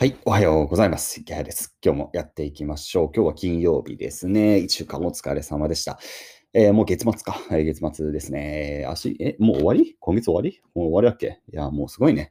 はい、おはようございます。池谷です。今日もやっていきましょう。今日は金曜日ですね。1週間お疲れ様でした。えー、もう月末か。月末ですね。足、え、もう終わり？今月終わり？もう終わりだっけ？いや、もうすごいね。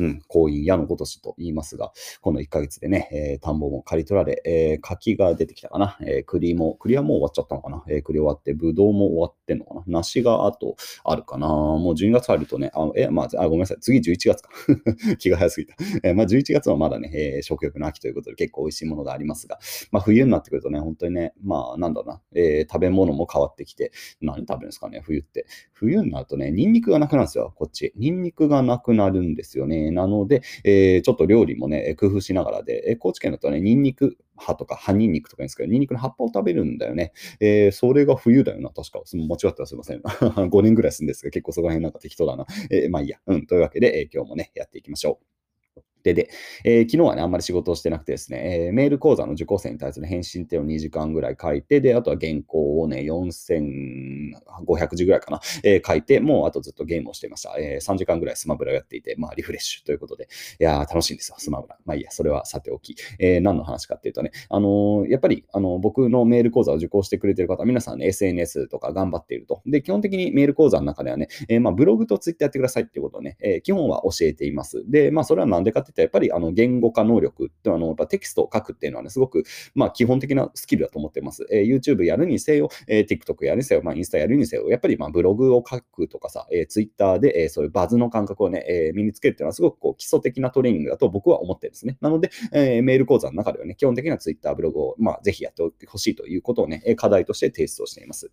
うん、婚姻矢のごとしと言いますが、この1ヶ月でね、えー、田んぼも刈り取られ、えー、柿が出てきたかな、えー、栗も、栗はもう終わっちゃったのかな、えー、栗終わって、ぶどうも終わってんのかな、梨があとあるかな、もう12月入るとね、あ、え、まあ、あごめんなさい、次11月か。気が早すぎた。えー、まあ、11月はまだね、えー、食欲の秋ということで結構美味しいものがありますが、まあ、冬になってくるとね、本当にね、まあ、なんだろうな、えー、食べ物も変わってきて、何食べるんですかね、冬って。冬になるとね、ニンニクがなくなるんですよ、こっち。ニンニクがなくなるんですよね。なので、えー、ちょっと料理もね、工夫しながらで、え高知県だとね、ニンニク葉とか葉ニンニクとか言うんですけど、ニンニクの葉っぱを食べるんだよね。えー、それが冬だよな、確か。間違ってはすいません。5年ぐらい住んですが、結構そこら辺なんか適当だな。えー、まあいいや。うん。というわけで、えー、今日もね、やっていきましょう。で、で、えー、昨日はね、あんまり仕事をしてなくてですね、えー、メール講座の受講生に対する返信っていうのを2時間ぐらい書いて、で、あとは原稿をね、4500字ぐらいかな、えー、書いて、もうあとずっとゲームをしていました。え3時間ぐらいスマブラをやっていて、まあ、リフレッシュということで、いやー、楽しいんですよ、スマブラ。まあいいや、それはさておき。え何の話かっていうとね、あのやっぱり、あの僕のメール講座を受講してくれてる方、皆さんね、SNS とか頑張っていると。で、基本的にメール講座の中ではね、えまあ、ブログとツイッターやってくださいっていうことをね、え基本は教えています。で、まあ、それはなんでかってったら、やっぱり、あの、言語化能力ってあのやっぱテキストを書くっていうのはね、すごく、まあ、基本的なスキルだと思ってます。えー、YouTube やるにせよ、えー、TikTok やるにせよ、まあ、インスタやるにせよ、やっぱりまあブログを書くとかさ、えー、Twitter で、えー、そういうバズの感覚をね、えー、身につけるっていうのはすごくこう基礎的なトレーニングだと僕は思ってるんですね。なので、えー、メール講座の中ではね、基本的な Twitter、ブログを、まあ、ぜひやってほしいということをね、課題として提出をしています。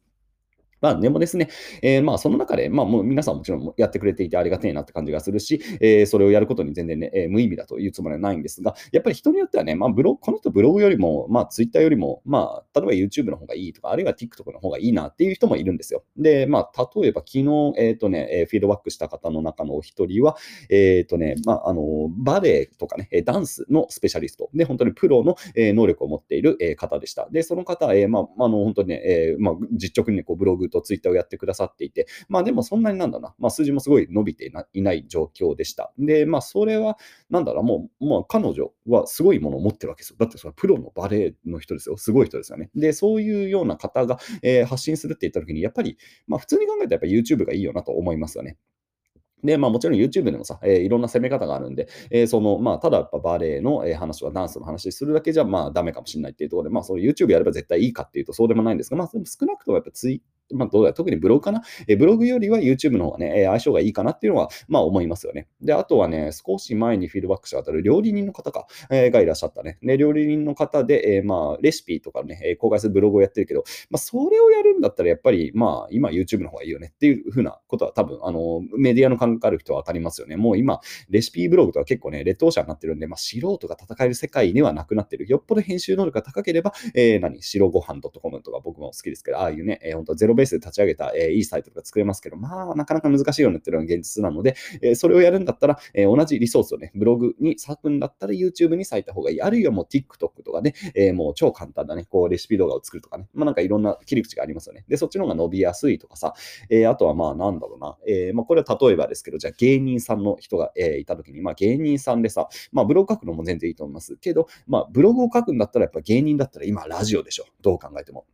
まあ、でもですね、えー、まあ、その中で、まあ、もう皆さんもちろんやってくれていてありがたいなって感じがするし、えー、それをやることに全然ね、えー、無意味だというつもりはないんですが、やっぱり人によってはね、まあ、ブログ、この人ブログよりも、まあ、ツイッターよりも、まあ、例えば YouTube の方がいいとか、あるいは TikTok の方がいいなっていう人もいるんですよ。で、まあ、例えば昨日、えっ、とね、えフィードバックした方の中のお一人は、えっ、とね、まあ、あの、バレエとかね、ダンスのスペシャリストで、本当にプロの、え能力を持っている、え方でした。で、その方、えまあ、あの、本当にね、えまあ、実直にね、こうブログとツイッターをやってくださっていて、まあでもそんなになんだな、まあ数字もすごい伸びていない状況でした。で、まあそれは、なんだろう、もう、まあ彼女はすごいものを持ってるわけですよ。だってそれはプロのバレエの人ですよ。すごい人ですよね。で、そういうような方が、えー、発信するって言った時に、やっぱり、まあ普通に考えたらやっぱ YouTube がいいよなと思いますよね。で、まあもちろん YouTube でもさ、えー、いろんな攻め方があるんで、えー、その、まあただやっぱバレエの、え、話はダンスの話するだけじゃまあダメかもしれないっていうところで、まあそう YouTube やれば絶対いいかっていうとそうでもないんですが、まあ少なくともやっぱツイまあ、どうだ特にブログかな、えブログよりは YouTube の方がね、相性がいいかなっていうのは、まあ思いますよね。で、あとはね、少し前にフィードバックした方、料理人の方か、えー、がいらっしゃったね。で、料理人の方で、えー、まあ、レシピとかね、公開するブログをやってるけど、まあ、それをやるんだったら、やっぱり、まあ、今 YouTube の方がいいよねっていうふうなことは多分、あの、メディアの感覚ある人は当たりますよね。もう今、レシピブログとか結構ね、劣等者になってるんで、まあ、素人が戦える世界にはなくなってる。よっぽど編集能力が高ければ、えー、何、白ご飯 .com とか僕も好きですけど、ああいうね、えー、本当ゼロベースで立ち上げた、え、いいサイトとか作れますけど、まあ、なかなか難しいよねっていうのが現実なので、え、それをやるんだったら、え、同じリソースをね、ブログに割くんだったら YouTube に割いた方がいい。あるいはもう TikTok とかね、え、もう超簡単なね、こうレシピ動画を作るとかね、まあなんかいろんな切り口がありますよね。で、そっちの方が伸びやすいとかさ、え、あとはまあなんだろうな、え、まあこれは例えばですけど、じゃあ芸人さんの人が、え、いた時に、まあ芸人さんでさ、まあブログ書くのも全然いいと思いますけど、まあブログを書くんだったらやっぱ芸人だったら今ラジオでしょ。どう考えても。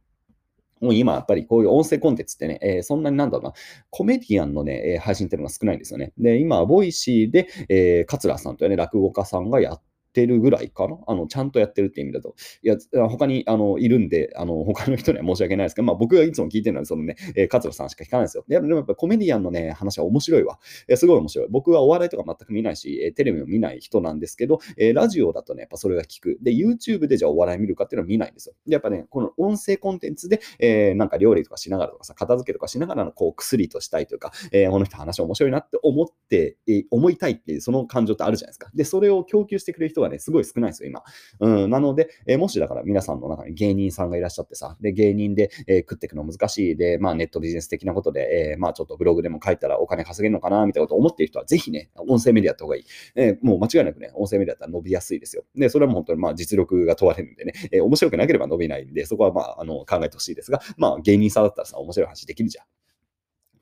もう今やっぱりこういう音声コンテンツってね、えー、そんなになんだろうな、コメディアンのね、配信っていうのが少ないんですよね。で、今、 Voicy で、えー、桂さんというね、落語家さんがやってってるぐらいかな？あの、ちゃんとやってるって意味だと。いや、他にあのいるんで、あの他の人には申し訳ないですけど、まあ、僕がいつも聞いてるのは、そのね、えー、桂さんしか聞かないですよ。でもやっぱコメディアンのね、話は面白いわ。え、すごい面白い。僕はお笑いとか全く見ないし、えー、テレビも見ない人なんですけど、えー、ラジオだとね、やっぱそれが聞く。で、YouTube でじゃあお笑い見るかっていうのは見ないんですよ。で、やっぱね、この音声コンテンツで、えー、なんか料理とかしながらとかさ、片付けとかしながらのこう薬としたいというか、えー、この人話面白いなって思って、えー、思いたいっていうその感情ってあるじゃないですか。で、それを供給してくれる人がね、すごい少ないですよ。今。うん、なので、えー、もしだから皆さんの中に芸人さんがいらっしゃってさ、で、芸人で、えー、食っていくの難しいで、まあネットビジネス的なことで、えー、まあちょっとブログでも書いたらお金稼げるのかな、みたいなことを思っている人は、ぜひね、音声メディアやった方がいい。えもう間違いなくね、音声メディアだったら伸びやすいですよ。で、それはもう本当にまあ実力が問われるんでね、え面白くなければ伸びないんで、そこはまあ、あの、考えてほしいですが、まあ芸人さんだったらさ、面白い話できるじゃん。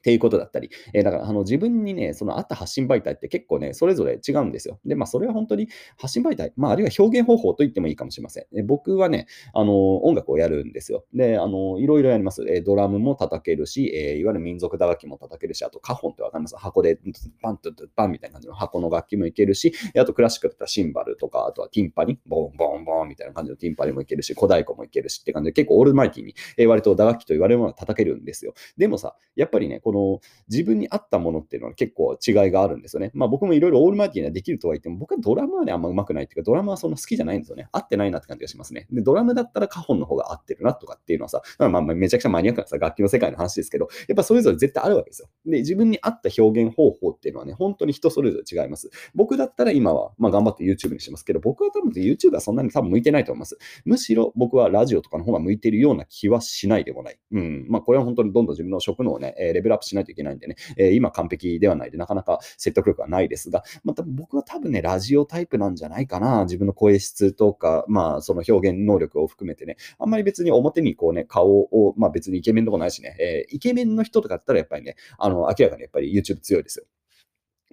っていうことだったり、えー、だからあの自分にね、そのあった発信媒体って結構ね、それぞれ違うんですよ。で、まあ、それは本当に発信媒体、まあ、あるいは表現方法と言ってもいいかもしれません。え僕はね、あの音楽をやるんですよ。で、あのいろいろやります。えドラムも叩けるし、えいわゆる民族打楽器も叩けるし、あとカホンってわかります？箱でパンとパンみたいな感じの箱の楽器もいけるし、あとクラシックだったらシンバルとか、あとはティンパニ、ボンボンボンみたいな感じのティンパニもいけるし、小太鼓もいけるしって感じで、結構オールマイティに、え割と打楽器と言われるものは叩けるんですよ。でもさ、やっぱりね、この自分に合ったものっていうのは結構違いがあるんですよね。まあ僕もいろいろオールマイティにはできるとは言っても、僕はドラムはね、あんま上手くないっていうか、ドラムはそんな好きじゃないんですよね。合ってないなって感じがしますね。で、ドラムだったらカホンの方が合ってるなとかっていうのはさ、まあまあめちゃくちゃマニアックなさ、楽器の世界の話ですけど、やっぱそれぞれ絶対あるわけですよ。で、自分に合った表現方法っていうのはね、本当に人それぞれ違います。僕だったら今は、まあ頑張って YouTube にしますけど、僕は多分 YouTube はそんなに多分向いてないと思います。むしろ僕はラジオとかの方が向いてるような気はしないでもない。うん。まあこれは本当にどんどん自分の職能をね、レベルアップしないといけないんでねえ、今完璧ではないで、なかなか説得力はないですが、まあ、僕は多分ね、ラジオタイプなんじゃないかな。自分の声質とか、まあ、その表現能力を含めてね、あんまり別に表にこうね、顔を、まあ別にイケメンとかないしね、えー、イケメンの人とかだったらやっぱりね、あの、明らかにやっぱり YouTube 強いですよ。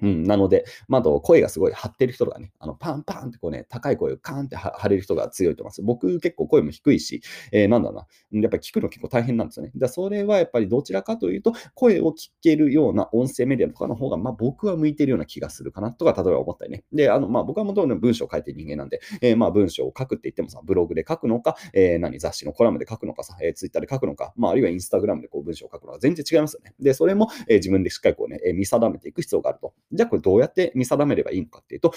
うん、なので、まあ、と声がすごい張ってる人とかね、あのパンパンってこうね、高い声をカーンって張れる人が強いと思います。僕結構声も低いし、えー、なんだろうな、やっぱり聞くの結構大変なんですよね。だそれはやっぱりどちらかというと、声を聞けるような音声メディアとかの方が、まあ、僕は向いてるような気がするかなとか、例えば思ったりね。で、あの、まあ、僕はもともと文章を書いてる人間なんで、えー、まあ、文章を書くって言ってもさ、ブログで書くのか、えー、何、雑誌のコラムで書くのかさ、えー、ツイッターで書くのか、まあ、あるいはインスタグラムでこう文章を書くのか全然違いますよね。で、それも、えー、自分でしっかりこうね、えー、見定めていく必要があると。じゃあこれどうやって見定めればいいのかっていうと、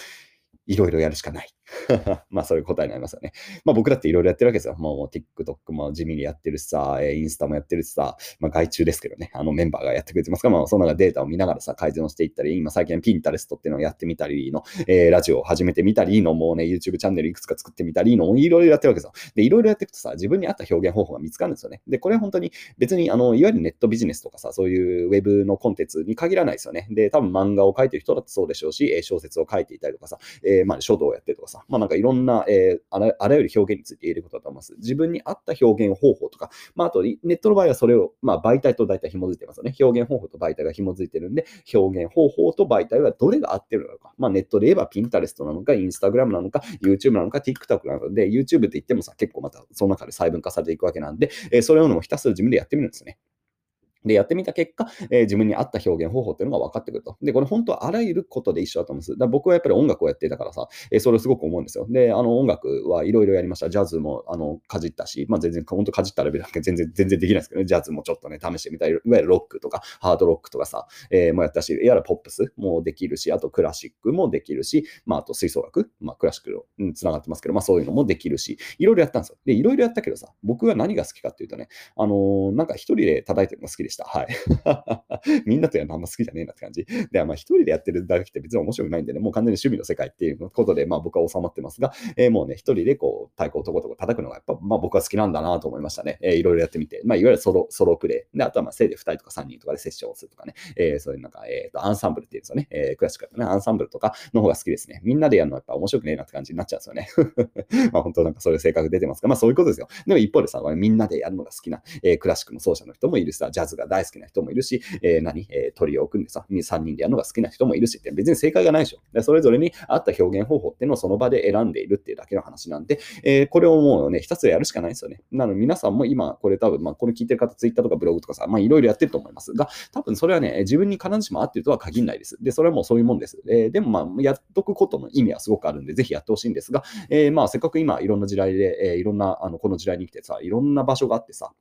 いろいろやるしかない。まあそういう答えになりますよね。まあ僕だっていろいろやってるわけですよ。もう TikTok も地味にやってるしさ、インスタもやってるしさ、まあ外注ですけどね、あのメンバーがやってくれてますから、まあその中データを見ながらさ、改善をしていったり、今最近ピンタレストっていうのをやってみたりの、えー、ラジオを始めてみたりの、もうね、YouTube チャンネルいくつか作ってみたりの、いろいろやってるわけですよ。で、いろいろやっていくとさ、自分に合った表現方法が見つかるんですよね。で、これ本当に別に、あの、いわゆるネットビジネスとかさ、そういうウェブのコンテンツに限らないですよね。で、多分漫画を描いてる人だってそうでしょうし、小説を書いていたりとかさ、えー、まあ書道をやってとかさ、まあなんかいろんな、えー、あらあらゆる表現について言えることだと思います。自分に合った表現方法とか、まあ、あとネットの場合はそれを、まあ、媒体と大体紐づいてますよね。表現方法と媒体が紐づいてるんで、表現方法と媒体はどれが合ってるのか。まあ、ネットで言えば Pinterest なのか、Instagram なのか、YouTube なのか、TikTok なので、YouTube って言ってもさ、結構またその中で細分化されていくわけなんで、えー、それをもひたすら自分でやってみるんですね。で、やってみた結果、えー、自分に合った表現方法っていうのが分かってくると。で、これ本当はあらゆることで一緒だと思うんです。だ僕はやっぱり音楽をやっていたからさ、えー、それをすごく思うんですよ。で、あの音楽はいろいろやりました。ジャズもあのかじったし、まあ全然、本当かじったレベルだけ全然、全然できないですけどね、ジャズもちょっとね、試してみたい。いわゆるロックとか、ハードロックとかさ、えー、もやったし、いわゆるポップスもできるし、あとクラシックもできるし、まああと吹奏楽、まあクラシックにつながってますけど、まあそういうのもできるし、いろいろやったんですよ。で、いろいろやったけどさ、僕は何が好きかっていうとね、あのー、なんか一人で叩いてるのが好きでした。はい。みんなとやるのあんま好きじゃねえなって感じ。で、まあ一人でやってるだけって別に面白くないんでね、もう完全に趣味の世界っていうことで、まあ僕は収まってますが、えー、もうね、一人でこう、太鼓をとことこ叩くのがやっぱ、まあ僕は好きなんだなと思いましたね。えー、いろいろやってみて、まあいわゆるソロ、ソロプレイ。で、あとはまあせいで2人とか3人とかでセッションをするとかね、えー、そういうなんか、えっ、ー、と、アンサンブルっていうんですよね。えー、クラシックのね、アンサンブルとかの方が好きですね。みんなでやるのはやっぱ面白くねえなって感じになっちゃうんですよね。まあ本当なんかそういう性格出てますが、まあそういうことですよ。でも一方でさ、みんなでやるのが好きな、えー、クラシックの奏者の人もいるさ、ジャズがが大好きな人もいるし、えー、何、えー、トリを組んでさ、3人でやるのが好きな人もいるしって、別に正解がないでしょ。でそれぞれに合った表現方法っていうのをその場で選んでいるっていうだけの話なんで、えー、これをもうね、ひたすらやるしかないですよね。なので皆さんも今、これ多分、まあ、これ聞いてる方、ツイッターとかブログとかさ、まあ、いろいろやってると思いますが、多分それはね、自分に必ずしも合ってるとは限らないです。で、それはもうそういうもんです。えー、でもまあ、やっとくことの意味はすごくあるんで、ぜひやってほしいんですが、えー、まあ、せっかく今、いろんな時代で、えー、いろんな、あの、この時代に来てさ、いろんな場所があってさ、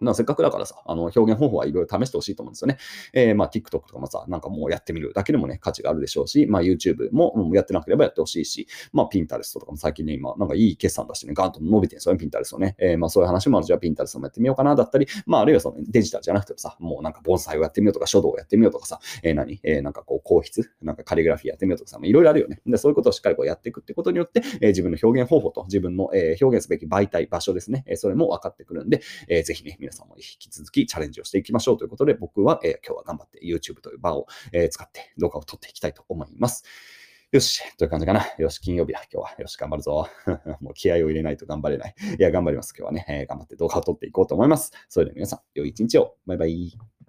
なせっかくだからさ、あの表現方法はいろいろ試してほしいと思うんですよね。えー、まあ TikTok とかもさ、なんかもうやってみるだけでもね、価値があるでしょうし、まあ YouTube ももうやってなければやってほしいし、まあ Pinterest とかも最近ね、今、なんかいい決算出しね、ガンと伸びてるんですよね、Pinterest をね。えー、まあそういう話もあるじゃあ Pinterest もやってみようかなだったり、まああるいはそのデジタルじゃなくてもさ、もうなんか盆栽をやってみようとか、書道をやってみようとかさ、えー、何？えー、なんかこう、硬筆、なんかカリグラフィーやってみようとかさ、いろいろあるよね。で、そういうことをしっかりこうやっていくってことによって、えー、自分の表現方法と自分の、えー、表現すべき媒体、場所ですね、えー、それも分かってくるんで、えー、ぜひね、さんも引き続きチャレンジをしていきましょうということで、僕は、えー、今日は頑張って YouTube という場を、えー、使って動画を撮っていきたいと思います。よし、という感じかな。よし、金曜日だ、今日は。よし、頑張るぞ。もう気合を入れないと頑張れない。いや、頑張ります。今日はね、えー、頑張って動画を撮っていこうと思います。それでは皆さん、良い一日を。バイバイ。